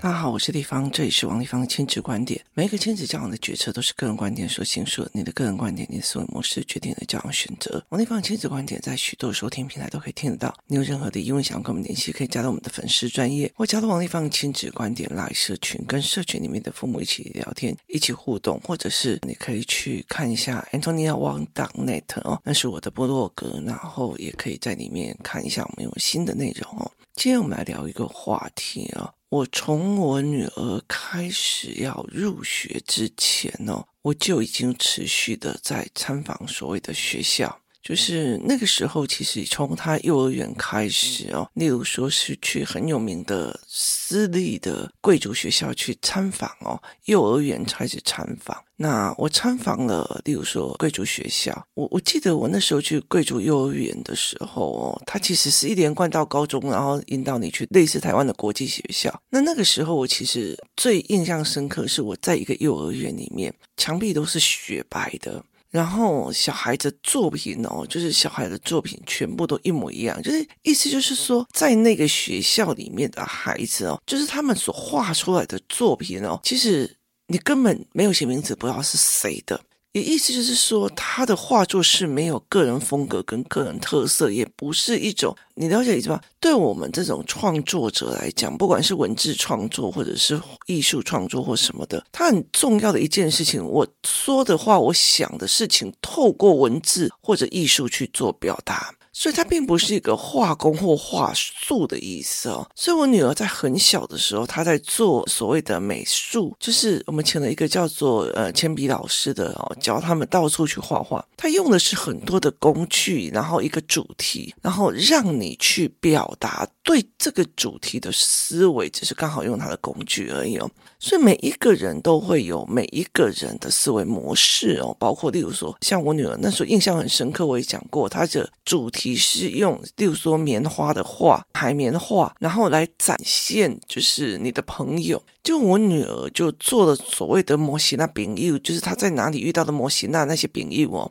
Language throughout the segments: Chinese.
大家好，我是丽芳，这里是王丽芳的亲子观点。每一个亲子交往的决策都是个人观点所形塑，你的个人观点、你的思维模式决定了交往选择。王丽芳的亲子观点在许多收听平台都可以听得到。你有任何的疑问想要跟我们联系，可以加到我们的粉丝专业，或加到王丽芳的亲子观点拉社群，跟社群里面的父母一起聊天、一起互动，或者是你可以去看一下 antoniawang.net 哦，那是我的部落格，然后也可以在里面看一下我们有新的内容哦。今天我们来聊一个话题啊。我从我女儿开始要入学之前呢，我就已经持续的在参访所谓的学校。就是那个时候，其实从他幼儿园开始哦，例如说是去很有名的私立的贵族学校去参访哦，幼儿园开始参访。那我参访了，例如说贵族学校，我我记得我那时候去贵族幼儿园的时候哦，他其实是一连贯到高中，然后引导你去类似台湾的国际学校。那那个时候我其实最印象深刻是我在一个幼儿园里面，墙壁都是雪白的。然后小孩的作品哦，就是小孩的作品全部都一模一样，就是意思就是说，在那个学校里面的孩子哦，就是他们所画出来的作品哦，其实你根本没有写名字，不知道是谁的。意思就是说，他的画作是没有个人风格跟个人特色，也不是一种你了解意思吧？对我们这种创作者来讲，不管是文字创作或者是艺术创作或什么的，它很重要的一件事情，我说的话，我想的事情，透过文字或者艺术去做表达。所以它并不是一个画工或画素的意思哦。所以我女儿在很小的时候，她在做所谓的美术，就是我们请了一个叫做呃铅笔老师的哦，教他们到处去画画。他用的是很多的工具，然后一个主题，然后让你去表达对这个主题的思维，只是刚好用他的工具而已哦。所以每一个人都会有每一个人的思维模式哦，包括例如说，像我女儿那时候印象很深刻，我也讲过，她的主题你是用例如说棉花的画、海绵画，然后来展现就是你的朋友。就我女儿就做了所谓的摩西那饼友，就是她在哪里遇到的摩西那那些饼友哦，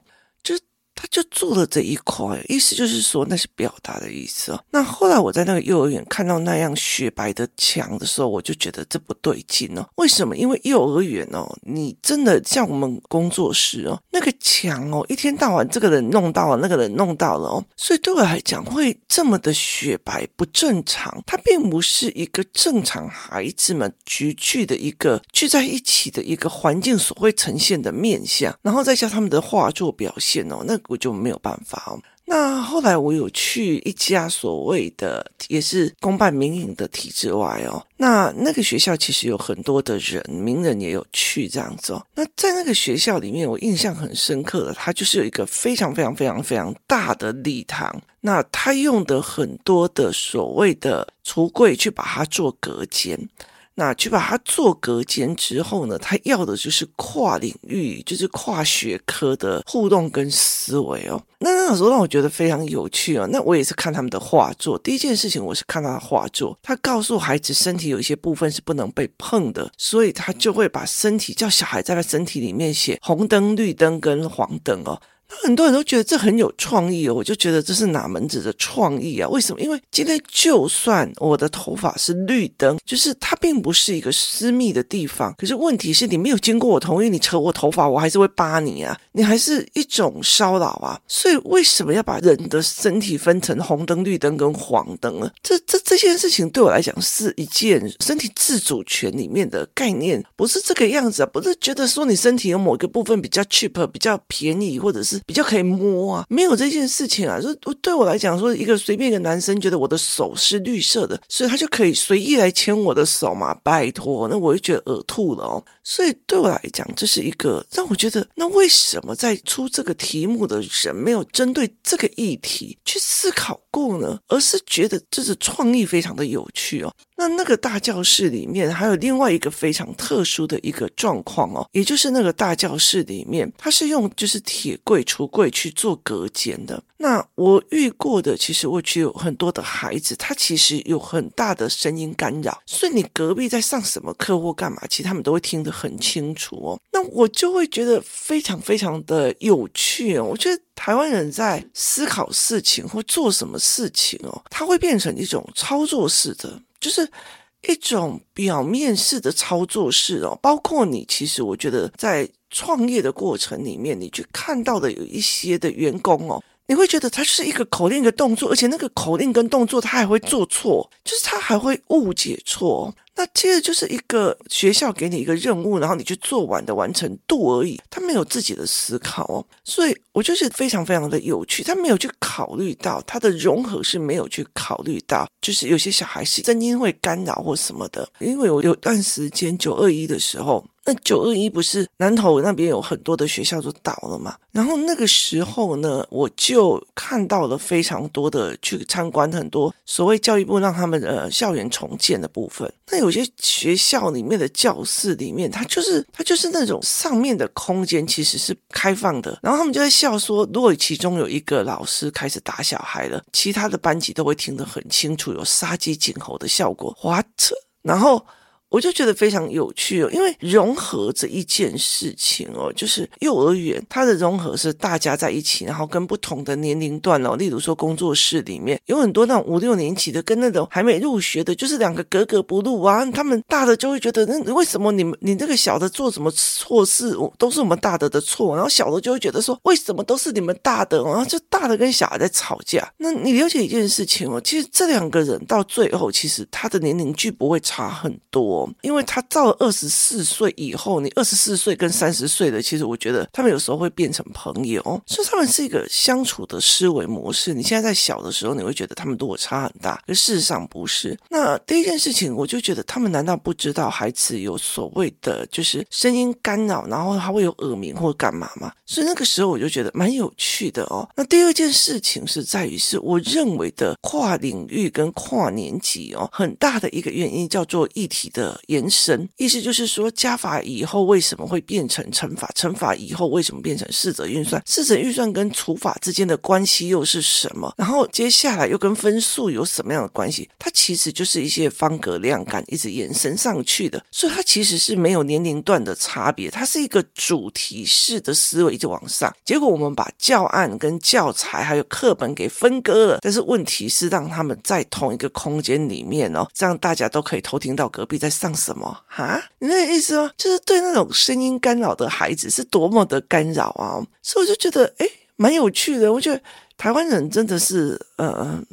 做了这一块，意思就是说那是表达的意思哦。那后来我在那个幼儿园看到那样雪白的墙的时候，我就觉得这不对劲哦。为什么？因为幼儿园哦，你真的像我们工作室哦，那个墙哦，一天到晚这个人弄到了，那个人弄到了哦，所以对我来讲会这么的雪白不正常。它并不是一个正常孩子们聚聚的一个聚在一起的一个环境所会呈现的面相，然后再加他们的画作表现哦，那。我就没有办法哦。那后来我有去一家所谓的也是公办民营的体制外哦。那那个学校其实有很多的人，名人也有去这样子哦。那在那个学校里面，我印象很深刻的，它就是有一个非常非常非常非常大的礼堂。那他用的很多的所谓的橱柜去把它做隔间。那去把它做隔间之后呢，他要的就是跨领域，就是跨学科的互动跟思维哦。那那时候让我觉得非常有趣哦。那我也是看他们的画作，第一件事情我是看他的画作，他告诉孩子身体有一些部分是不能被碰的，所以他就会把身体叫小孩在他身体里面写红灯、绿灯跟黄灯哦。很多人都觉得这很有创意哦，我就觉得这是哪门子的创意啊？为什么？因为今天就算我的头发是绿灯，就是它并不是一个私密的地方，可是问题是你没有经过我同意，你扯我头发，我还是会扒你啊，你还是一种骚扰啊。所以为什么要把人的身体分成红灯、绿灯跟黄灯呢？这这这件事情对我来讲是一件身体自主权里面的概念，不是这个样子啊，不是觉得说你身体有某个部分比较 cheap、比较便宜，或者是。比较可以摸啊，没有这件事情啊。就对我来讲，说一个随便一个男生觉得我的手是绿色的，所以他就可以随意来牵我的手嘛？拜托，那我就觉得呕吐了哦。所以对我来讲，这是一个让我觉得，那为什么在出这个题目的人没有针对这个议题去思考过呢？而是觉得这是创意非常的有趣哦。那那个大教室里面还有另外一个非常特殊的一个状况哦，也就是那个大教室里面，它是用就是铁柜、橱柜去做隔间的。那我遇过的，其实我去有很多的孩子，他其实有很大的声音干扰，所以你隔壁在上什么课或干嘛，其实他们都会听得很清楚哦。那我就会觉得非常非常的有趣哦。我觉得。台湾人在思考事情或做什么事情哦，他会变成一种操作式的，就是一种表面式的操作式哦。包括你，其实我觉得在创业的过程里面，你去看到的有一些的员工哦。你会觉得他是一个口令的动作，而且那个口令跟动作他还会做错，就是他还会误解错。那接着就是一个学校给你一个任务，然后你去做完的完成度而已，他没有自己的思考哦，所以我就是非常非常的有趣，他没有去考虑到他的融合是没有去考虑到，就是有些小孩是真因会干扰或什么的，因为我有段时间九二一的时候。那九二一不是南投那边有很多的学校都倒了嘛？然后那个时候呢，我就看到了非常多的去参观很多所谓教育部让他们呃校园重建的部分。那有些学校里面的教室里面，它就是它就是那种上面的空间其实是开放的。然后他们就在笑说，如果其中有一个老师开始打小孩了，其他的班级都会听得很清楚，有杀鸡儆猴的效果。What？然后。我就觉得非常有趣哦，因为融合这一件事情哦，就是幼儿园它的融合是大家在一起，然后跟不同的年龄段哦，例如说工作室里面有很多那种五六年级的，跟那种还没入学的，就是两个格格不入啊。他们大的就会觉得，那为什么你们你这个小的做什么错事，都是我们大的的错，然后小的就会觉得说，为什么都是你们大的，然后就大的跟小孩在吵架。那你了解一件事情哦，其实这两个人到最后，其实他的年龄距不会差很多。因为他到了二十四岁以后，你二十四岁跟三十岁的，其实我觉得他们有时候会变成朋友，所以他们是一个相处的思维模式。你现在在小的时候，你会觉得他们落差很大，可事实上不是。那第一件事情，我就觉得他们难道不知道孩子有所谓的就是声音干扰，然后他会有耳鸣或干嘛吗？所以那个时候我就觉得蛮有趣的哦。那第二件事情是在于，是我认为的跨领域跟跨年级哦，很大的一个原因叫做一体的。延伸，意思就是说，加法以后为什么会变成乘法？乘法以后为什么变成四则运算？四则运算跟除法之间的关系又是什么？然后接下来又跟分数有什么样的关系？它其实就是一些方格量感一直延伸上去的，所以它其实是没有年龄段的差别，它是一个主题式的思维一直往上。结果我们把教案跟教材还有课本给分割了，但是问题是让他们在同一个空间里面哦，这样大家都可以偷听到隔壁在上什么哈？你那个意思吗？就是对那种声音干扰的孩子是多么的干扰啊！所以我就觉得，诶，蛮有趣的。我觉得台湾人真的是，呃。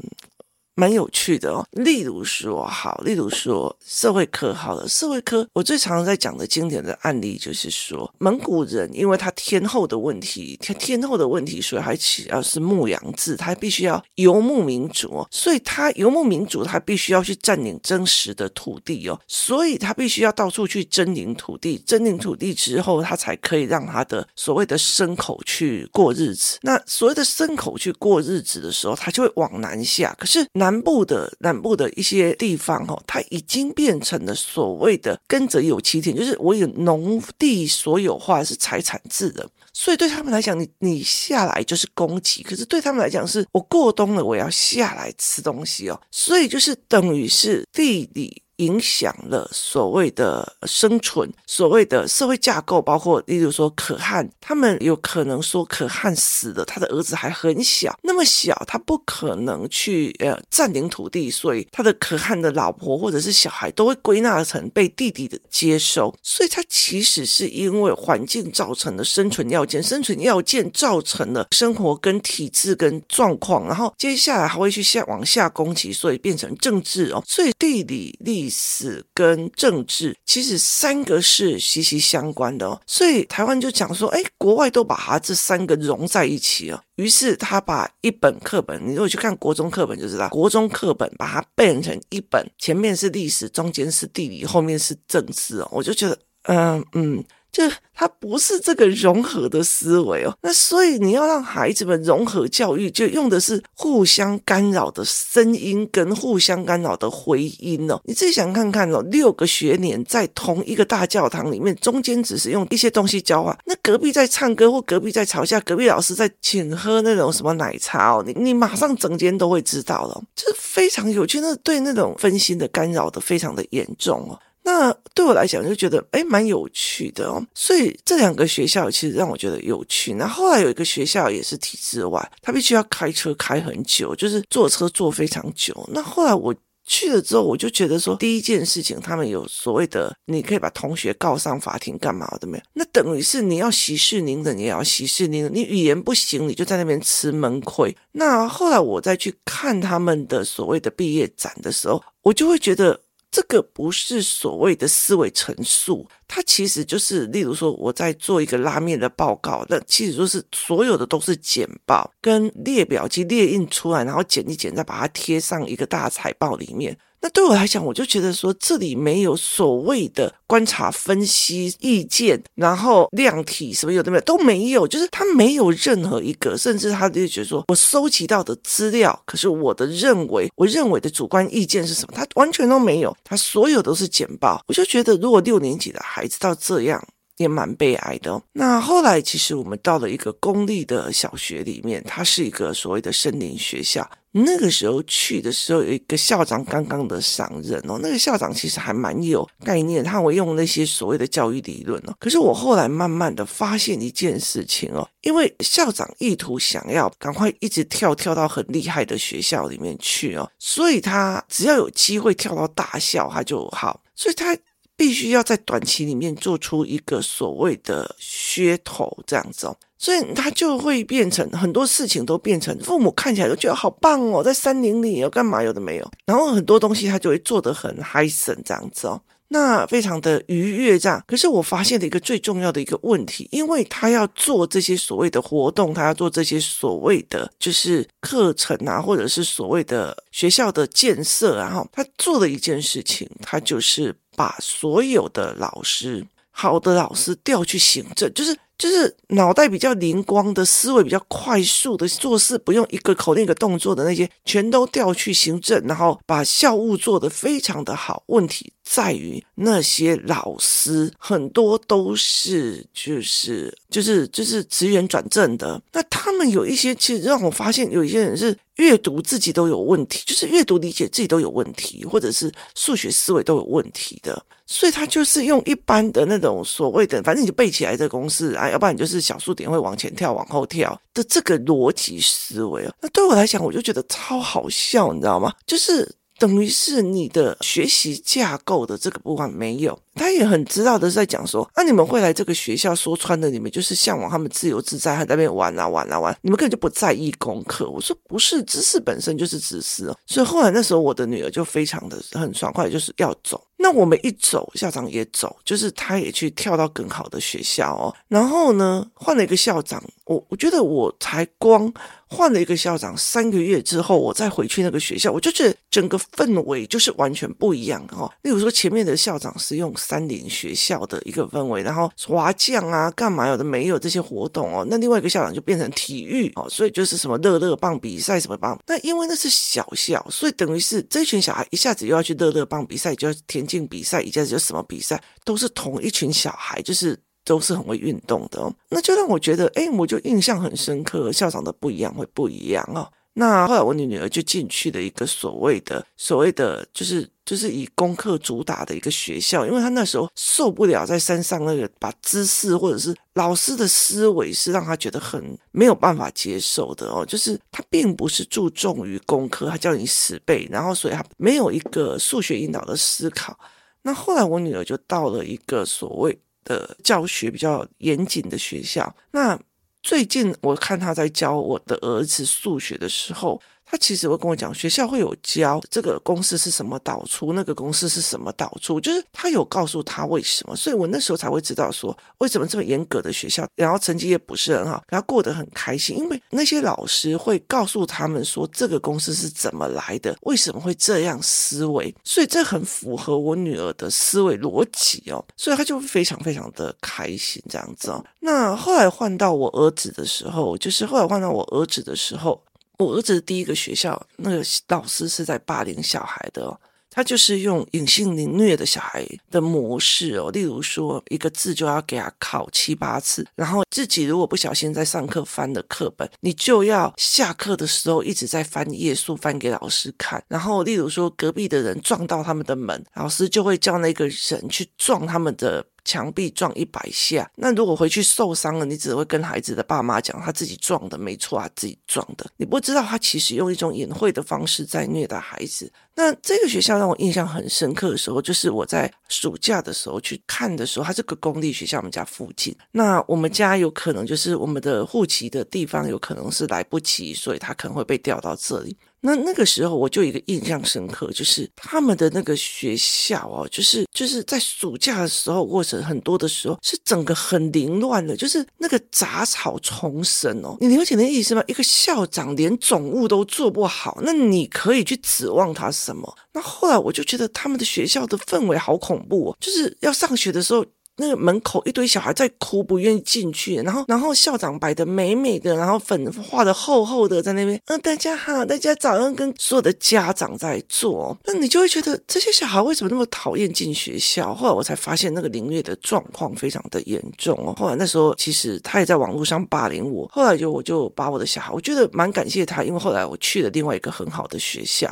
蛮有趣的哦，例如说，好，例如说社会科，好了，社会科，我最常在讲的经典的案例就是说，蒙古人因为他天后的问题，天天后的问题，所以还起要是牧羊制，他必须要游牧民族，所以他游牧民族，他必须要去占领真实的土地哦，所以他必须要到处去征领土地，征领土地之后，他才可以让他的所谓的牲口去过日子。那所谓的牲口去过日子的时候，他就会往南下，可是。南南部的南部的一些地方，哦，它已经变成了所谓的“耕者有其田”，就是我有农地所有化是财产制的，所以对他们来讲，你你下来就是供给，可是对他们来讲，是我过冬了，我要下来吃东西哦，所以就是等于是地理。影响了所谓的生存，所谓的社会架构，包括例如说可汗，他们有可能说可汗死了，他的儿子还很小，那么小，他不可能去呃占领土地，所以他的可汗的老婆或者是小孩都会归纳成被弟弟的接收，所以他其实是因为环境造成的生存要件，生存要件造成了生活跟体制跟状况，然后接下来还会去下往下攻击，所以变成政治哦，所以地理历。历史跟政治其实三个是息息相关的，所以台湾就讲说，哎，国外都把它这三个融在一起哦，于是他把一本课本，你如果去看国中课本就知道，国中课本把它变成一本，前面是历史，中间是地理，后面是政治哦，我就觉得，嗯嗯。就它不是这个融合的思维哦，那所以你要让孩子们融合教育，就用的是互相干扰的声音跟互相干扰的回音哦。你自己想看看哦，六个学年在同一个大教堂里面，中间只是用一些东西交换，那隔壁在唱歌或隔壁在吵架，隔壁老师在请喝那种什么奶茶哦，你你马上整间都会知道了，这非常有趣，那对那种分心的干扰的非常的严重哦。那对我来讲就觉得诶蛮有趣的哦，所以这两个学校其实让我觉得有趣。那后来有一个学校也是体制外，他必须要开车开很久，就是坐车坐非常久。那后来我去了之后，我就觉得说，第一件事情，他们有所谓的，你可以把同学告上法庭干嘛的没有？那等于是你要息事宁人，你也要息事宁人，你语言不行，你就在那边吃闷亏。那后来我再去看他们的所谓的毕业展的时候，我就会觉得。这个不是所谓的思维陈述，它其实就是，例如说我在做一个拉面的报告，那其实就是所有的都是简报跟列表机列印出来，然后剪一剪，再把它贴上一个大彩报里面。那对我来讲，我就觉得说，这里没有所谓的观察、分析、意见，然后量体什么有的没有都没有，就是他没有任何一个，甚至他就觉得说我收集到的资料，可是我的认为，我认为的主观意见是什么，他完全都没有，他所有都是简报。我就觉得，如果六年级的孩子到这样。也蛮悲哀的。那后来，其实我们到了一个公立的小学里面，它是一个所谓的森林学校。那个时候去的时候，有一个校长刚刚的上任哦。那个校长其实还蛮有概念，他会用那些所谓的教育理论哦。可是我后来慢慢的发现一件事情哦，因为校长意图想要赶快一直跳跳到很厉害的学校里面去哦，所以他只要有机会跳到大校，他就好，所以他。必须要在短期里面做出一个所谓的噱头，这样子哦，所以他就会变成很多事情都变成父母看起来都觉得好棒哦，在山林里要干嘛有的没有，然后很多东西他就会做得很嗨森这样子哦，那非常的愉悦这样。可是我发现了一个最重要的一个问题，因为他要做这些所谓的活动，他要做这些所谓的就是课程啊，或者是所谓的学校的建设啊，哈，他做的一件事情，他就是。把所有的老师，好的老师调去行政，就是。就是脑袋比较灵光的思维比较快速的做事，不用一个口令一个动作的那些，全都调去行政，然后把校务做得非常的好。问题在于那些老师很多都是就是就是就是职员转正的，那他们有一些其实让我发现有一些人是阅读自己都有问题，就是阅读理解自己都有问题，或者是数学思维都有问题的。所以他就是用一般的那种所谓的，反正你就背起来这个公式啊，要不然你就是小数点会往前跳、往后跳的这个逻辑思维啊。那对我来讲，我就觉得超好笑，你知道吗？就是等于是你的学习架构的这个部分没有。他也很知道的在讲说，啊，你们会来这个学校，说穿了，你们就是向往他们自由自在，还在那边玩啊玩啊玩，你们根本就不在意功课。我说不是，知识本身就是知识哦。所以后来那时候，我的女儿就非常的很爽快，就是要走。那我们一走，校长也走，就是他也去跳到更好的学校哦。然后呢，换了一个校长，我我觉得我才光换了一个校长三个月之后，我再回去那个学校，我就觉得整个氛围就是完全不一样哦。例如说，前面的校长是用。山林学校的一个氛围，然后滑降啊，干嘛有的没有这些活动哦。那另外一个校长就变成体育哦，所以就是什么乐乐棒比赛什么棒。那因为那是小校，所以等于是这群小孩一下子又要去乐乐棒比赛，就要田径比赛，一下子就什么比赛，都是同一群小孩，就是都是很会运动的哦。那就让我觉得，哎，我就印象很深刻，校长的不一样会不一样哦。那后来我女女儿就进去了一个所谓的所谓的就是就是以功课主打的一个学校，因为她那时候受不了在山上那个把知识或者是老师的思维是让她觉得很没有办法接受的哦，就是她并不是注重于功课，她叫你死背，然后所以她没有一个数学引导的思考。那后来我女儿就到了一个所谓的教学比较严谨的学校，那。最近我看他在教我的儿子数学的时候，他其实会跟我讲，学校会有教这个公式是什么导出，那个公式是什么导出，就是他有告诉他为什么，所以我那时候才会知道说，为什么这么严格的学校，然后成绩也不是很好，然后过得很开心，因为那些老师会告诉他们说这个公式是怎么来的，为什么会这样思维，所以这很符合我女儿的思维逻辑哦，所以他就非常非常的开心这样子哦。那后来换到我儿子的时候，就是后来换到我儿子的时候，我儿子的第一个学校那个老师是在霸凌小孩的哦，他就是用隐性凌虐的小孩的模式哦，例如说一个字就要给他考七八次，然后自己如果不小心在上课翻了课本，你就要下课的时候一直在翻页数翻给老师看，然后例如说隔壁的人撞到他们的门，老师就会叫那个人去撞他们的。墙壁撞一百下，那如果回去受伤了，你只会跟孩子的爸妈讲他自己撞的，没错啊，自己撞的。你不知道他其实用一种隐晦的方式在虐待孩子。那这个学校让我印象很深刻的时候，就是我在暑假的时候去看的时候，它是个公立学校，我们家附近。那我们家有可能就是我们的户籍的地方有可能是来不及，所以他可能会被调到这里。那那个时候我就一个印象深刻，就是他们的那个学校哦，就是就是在暑假的时候或者很多的时候是整个很凌乱的，就是那个杂草丛生哦。你了解那意思吗？一个校长连总务都做不好，那你可以去指望他什么？那后来我就觉得他们的学校的氛围好恐怖哦，就是要上学的时候。那个门口一堆小孩在哭，不愿意进去。然后，然后校长摆的美美的，然后粉画的厚厚的，在那边。嗯，大家好，大家早上跟所有的家长在做。那你就会觉得这些小孩为什么那么讨厌进学校？后来我才发现那个凌虐的状况非常的严重哦。后来那时候其实他也在网络上霸凌我。后来就我就把我的小孩，我觉得蛮感谢他，因为后来我去了另外一个很好的学校。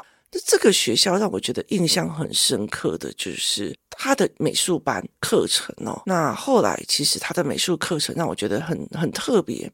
这个学校让我觉得印象很深刻的就是他的美术班课程哦。那后来其实他的美术课程让我觉得很很特别。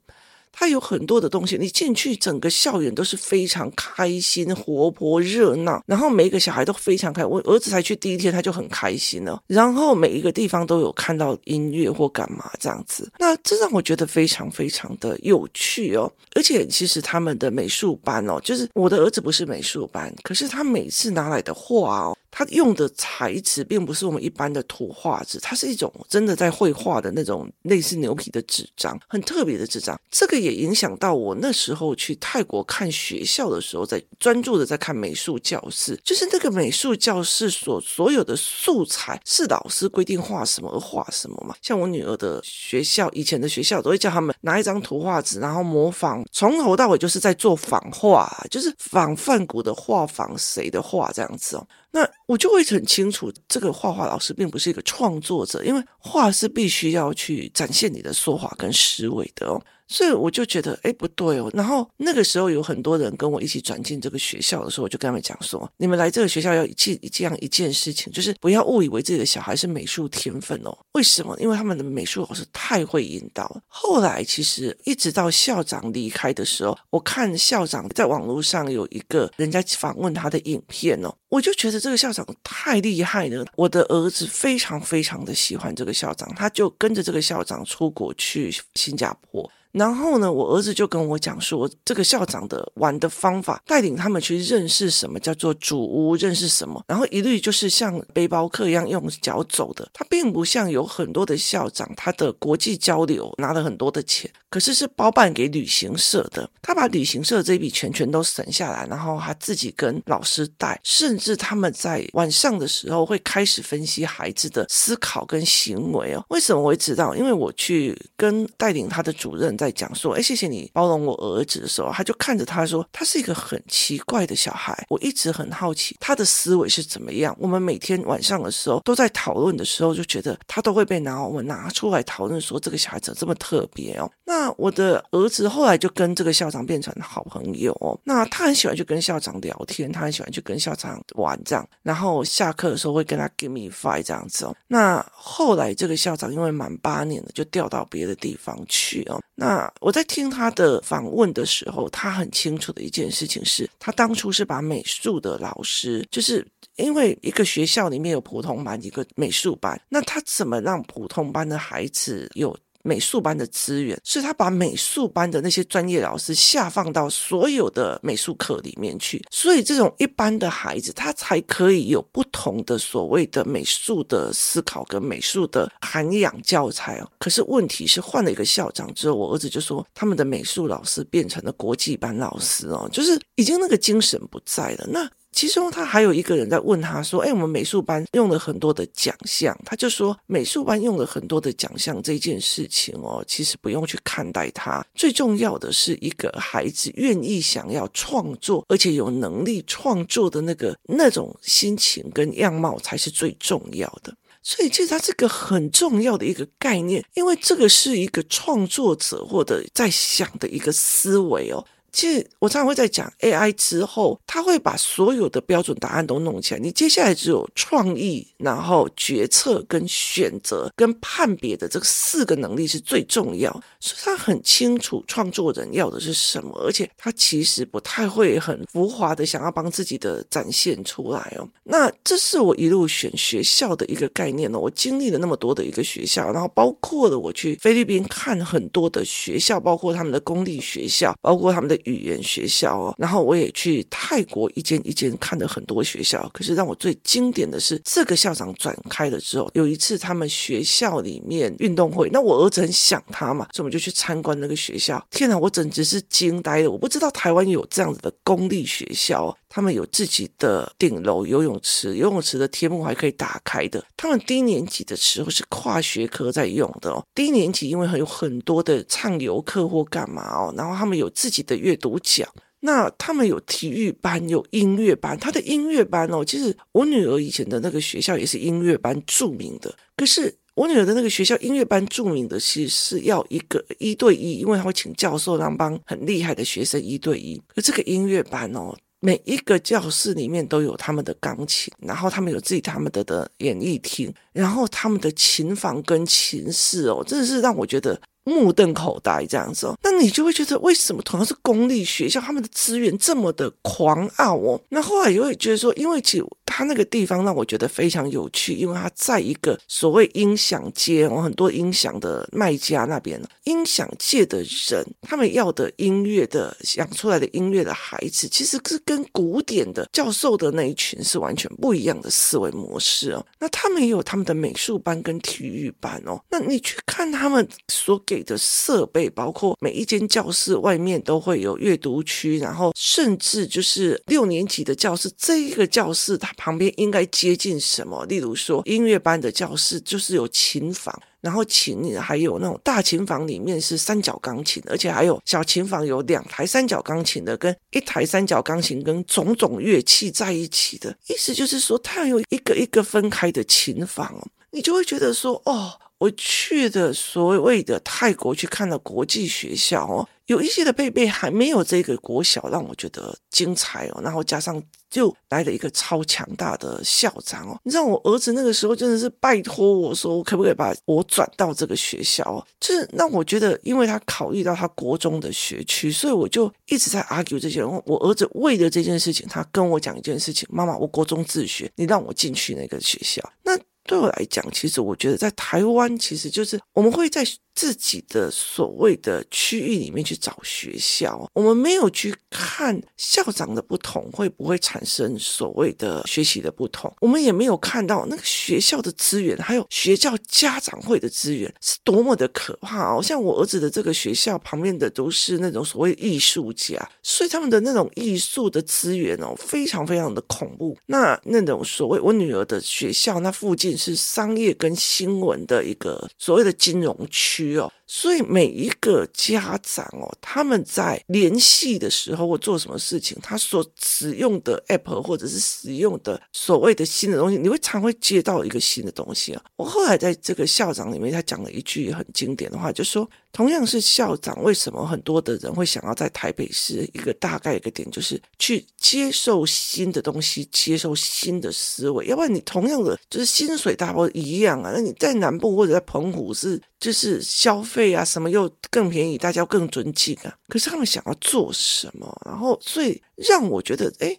它有很多的东西，你进去整个校园都是非常开心、活泼、热闹，然后每一个小孩都非常开。我儿子才去第一天，他就很开心了。然后每一个地方都有看到音乐或干嘛这样子，那这让我觉得非常非常的有趣哦。而且其实他们的美术班哦，就是我的儿子不是美术班，可是他每次拿来的画哦。它用的材质并不是我们一般的图画纸，它是一种真的在绘画的那种类似牛皮的纸张，很特别的纸张。这个也影响到我那时候去泰国看学校的时候，在专注的在看美术教室，就是那个美术教室所所有的素材是老师规定画什么而画什么嘛。像我女儿的学校，以前的学校都会叫他们拿一张图画纸，然后模仿，从头到尾就是在做仿画，就是仿梵谷的画，仿谁的画这样子哦。那我就会很清楚，这个画画老师并不是一个创作者，因为画是必须要去展现你的说法跟思维的哦。所以我就觉得，哎，不对哦。然后那个时候有很多人跟我一起转进这个学校的时候，我就跟他们讲说：你们来这个学校要记这样一件事情，就是不要误以为自己的小孩是美术天分哦。为什么？因为他们的美术老师太会引导。后来其实一直到校长离开的时候，我看校长在网络上有一个人家访问他的影片哦，我就觉得这个校长太厉害了。我的儿子非常非常的喜欢这个校长，他就跟着这个校长出国去新加坡。然后呢，我儿子就跟我讲说，这个校长的玩的方法，带领他们去认识什么叫做主屋，认识什么，然后一律就是像背包客一样用脚走的。他并不像有很多的校长，他的国际交流拿了很多的钱，可是是包办给旅行社的。他把旅行社这笔钱全都省下来，然后他自己跟老师带，甚至他们在晚上的时候会开始分析孩子的思考跟行为哦。为什么我会知道？因为我去跟带领他的主任。在讲说，哎，谢谢你包容我儿子的时候，他就看着他说，他是一个很奇怪的小孩。我一直很好奇他的思维是怎么样。我们每天晚上的时候都在讨论的时候，就觉得他都会被拿我们拿出来讨论，说这个小孩怎么这么特别哦。那我的儿子后来就跟这个校长变成好朋友哦。那他很喜欢去跟校长聊天，他很喜欢去跟校长玩这样。然后下课的时候会跟他 give me five 这样子哦。那后来这个校长因为满八年了，就调到别的地方去哦。那那我在听他的访问的时候，他很清楚的一件事情是，他当初是把美术的老师，就是因为一个学校里面有普通班，一个美术班，那他怎么让普通班的孩子有美术班的资源，是他把美术班的那些专业老师下放到所有的美术课里面去，所以这种一般的孩子，他才可以有不同的所谓的美术的思考跟美术的涵养教材哦。可是问题是换了一个校长之后，我儿子就说他们的美术老师变成了国际班老师哦，就是已经那个精神不在了。那。其中他还有一个人在问他说：“哎，我们美术班用了很多的奖项，他就说美术班用了很多的奖项这件事情哦，其实不用去看待它，最重要的是一个孩子愿意想要创作，而且有能力创作的那个那种心情跟样貌才是最重要的。所以，其实它是个很重要的一个概念，因为这个是一个创作者或者在想的一个思维哦。”其实我常常会在讲 AI 之后，它会把所有的标准答案都弄起来，你接下来只有创意，然后决策跟选择跟判别的这四个能力是最重要，所以他很清楚创作人要的是什么，而且他其实不太会很浮华的想要帮自己的展现出来哦。那这是我一路选学校的一个概念哦。我经历了那么多的一个学校，然后包括了我去菲律宾看很多的学校，包括他们的公立学校，包括他们的语言学校哦。然后我也去泰国一间一间看了很多学校，可是让我最经典的是这个校长转开了之后，有一次他们学校里面运动会，那我儿子很想他嘛，所以我们就去参观那个学校。天哪，我简直是惊呆了！我不知道台湾有这样子的公立学校，他们有自己的顶楼游泳池，游泳池的天幕还可以打开的。他们低年级的时候是跨学科在用的哦。低年级因为很有很多的唱游课或干嘛哦，然后他们有自己的阅读奖。那他们有体育班，有音乐班。他的音乐班哦，其实我女儿以前的那个学校也是音乐班著名的。可是我女儿的那个学校音乐班著名的，其实是要一个一对一，因为他会请教授让帮很厉害的学生一对一。可这个音乐班哦，每一个教室里面都有他们的钢琴，然后他们有自己他们的的演艺厅，然后他们的琴房跟琴室哦，真的是让我觉得。目瞪口呆这样子哦，那你就会觉得为什么同样是公立学校，他们的资源这么的狂傲哦？那后来也会觉得说，因为其实他那个地方让我觉得非常有趣，因为他在一个所谓音响街哦，很多音响的卖家那边，音响界的人，他们要的音乐的想出来的音乐的孩子，其实是跟古典的教授的那一群是完全不一样的思维模式哦。那他们也有他们的美术班跟体育班哦。那你去看他们所给的设备，包括每一间教室外面都会有阅读区，然后甚至就是六年级的教室，这一个教室它旁边应该接近什么？例如说音乐班的教室就是有琴房，然后琴还有那种大琴房里面是三角钢琴，而且还有小琴房有两台三角钢琴的，跟一台三角钢琴跟种种乐器在一起的，意思就是说它有一个一个分开的琴房，你就会觉得说哦。我去的所谓的泰国去看了国际学校哦，有一些的贝贝还没有这个国小让我觉得精彩哦，然后加上就来了一个超强大的校长哦，你知道我儿子那个时候真的是拜托我说我，可不可以把我转到这个学校哦？就是那我觉得，因为他考虑到他国中的学区，所以我就一直在 argue 这些。我儿子为了这件事情，他跟我讲一件事情：妈妈，我国中自学，你让我进去那个学校。那对我来讲，其实我觉得在台湾，其实就是我们会在自己的所谓的区域里面去找学校，我们没有去看校长的不同会不会产生所谓的学习的不同，我们也没有看到那个学校的资源，还有学校家长会的资源是多么的可怕哦。像我儿子的这个学校旁边的都是那种所谓艺术家，所以他们的那种艺术的资源哦，非常非常的恐怖。那那种所谓我女儿的学校，那附近是商业跟新闻的一个所谓的金融区。区哦。所以每一个家长哦，他们在联系的时候或做什么事情，他所使用的 app 或者是使用的所谓的新的东西，你会常会接到一个新的东西啊。我后来在这个校长里面，他讲了一句很经典的话，就说。同样是校长，为什么很多的人会想要在台北市？一个大概一个点就是去接受新的东西，接受新的思维。要不然你同样的就是薪水大不一样啊？那你在南部或者在澎湖是就是消费对呀什么又更便宜，大家更尊敬啊。可是他们想要做什么？然后所以让我觉得，哎。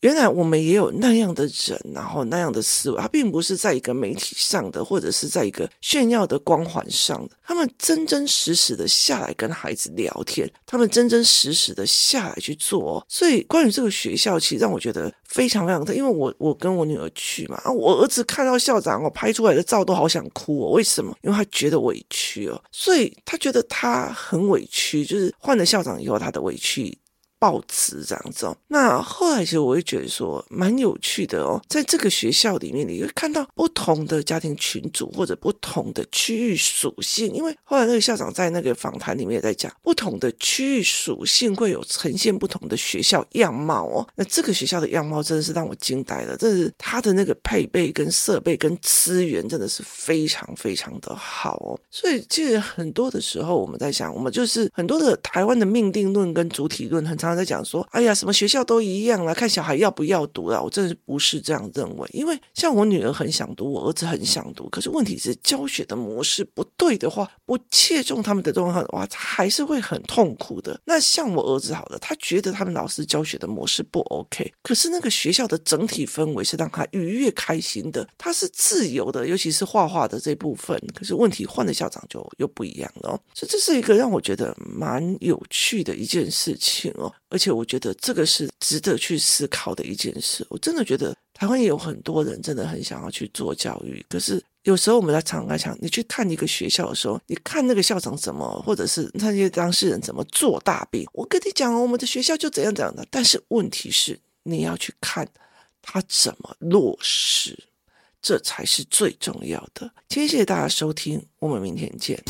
原来我们也有那样的人，然后那样的思维，他并不是在一个媒体上的，或者是在一个炫耀的光环上的。他们真真实实的下来跟孩子聊天，他们真真实实的下来去做。所以关于这个学校，其实让我觉得非常非常的，因为我我跟我女儿去嘛，啊我儿子看到校长哦拍出来的照都好想哭哦。为什么？因为他觉得委屈哦，所以他觉得他很委屈，就是换了校长以后他的委屈。报词这样子哦。那后来其实我会觉得说蛮有趣的哦，在这个学校里面，你会看到不同的家庭群组或者不同的区域属性。因为后来那个校长在那个访谈里面也在讲，不同的区域属性会有呈现不同的学校样貌哦。那这个学校的样貌真的是让我惊呆了，这是他的那个配备跟设备跟资源真的是非常非常的好哦。所以其实很多的时候我们在想，我们就是很多的台湾的命定论跟主体论，很常常在讲说，哎呀，什么学校都一样啊，看小孩要不要读啊。我真的是不是这样认为，因为像我女儿很想读，我儿子很想读，可是问题是教学的模式不对的话，不切中他们的状况，哇，还是会很痛苦的。那像我儿子好了，他觉得他们老师教学的模式不 OK，可是那个学校的整体氛围是让他愉悦开心的，他是自由的，尤其是画画的这部分。可是问题换了校长就又不一样了，所以这是一个让我觉得蛮有趣的一件事情哦，而且我觉得这个是值得去思考的一件事。我真的觉得台湾也有很多人真的很想要去做教育，可是有时候我们在常常讲，你去看一个学校的时候，你看那个校长怎么，或者是那些当事人怎么做大病。我跟你讲，我们的学校就怎样怎样的，但是问题是你要去看他怎么落实。这才是最重要的。谢谢大家收听，我们明天见。